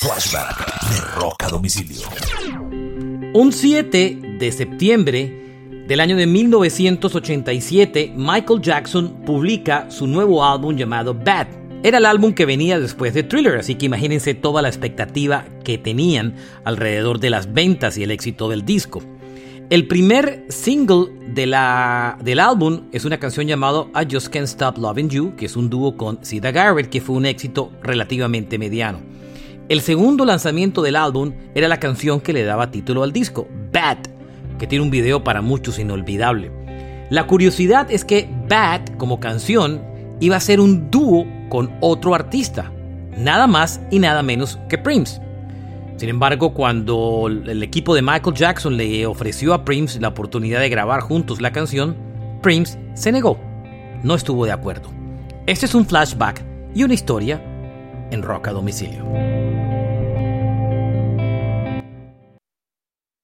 Flashback de Rock a Domicilio. Un 7 de septiembre del año de 1987, Michael Jackson publica su nuevo álbum llamado Bad. Era el álbum que venía después de Thriller, así que imagínense toda la expectativa que tenían alrededor de las ventas y el éxito del disco. El primer single de la, del álbum es una canción llamada I Just Can't Stop Loving You, que es un dúo con Sida Garrett, que fue un éxito relativamente mediano. El segundo lanzamiento del álbum era la canción que le daba título al disco, Bad, que tiene un video para muchos inolvidable. La curiosidad es que Bad, como canción, iba a ser un dúo con otro artista, nada más y nada menos que Prince. Sin embargo, cuando el equipo de Michael Jackson le ofreció a Prince la oportunidad de grabar juntos la canción, Prince se negó. No estuvo de acuerdo. Este es un flashback y una historia en rock domicilio.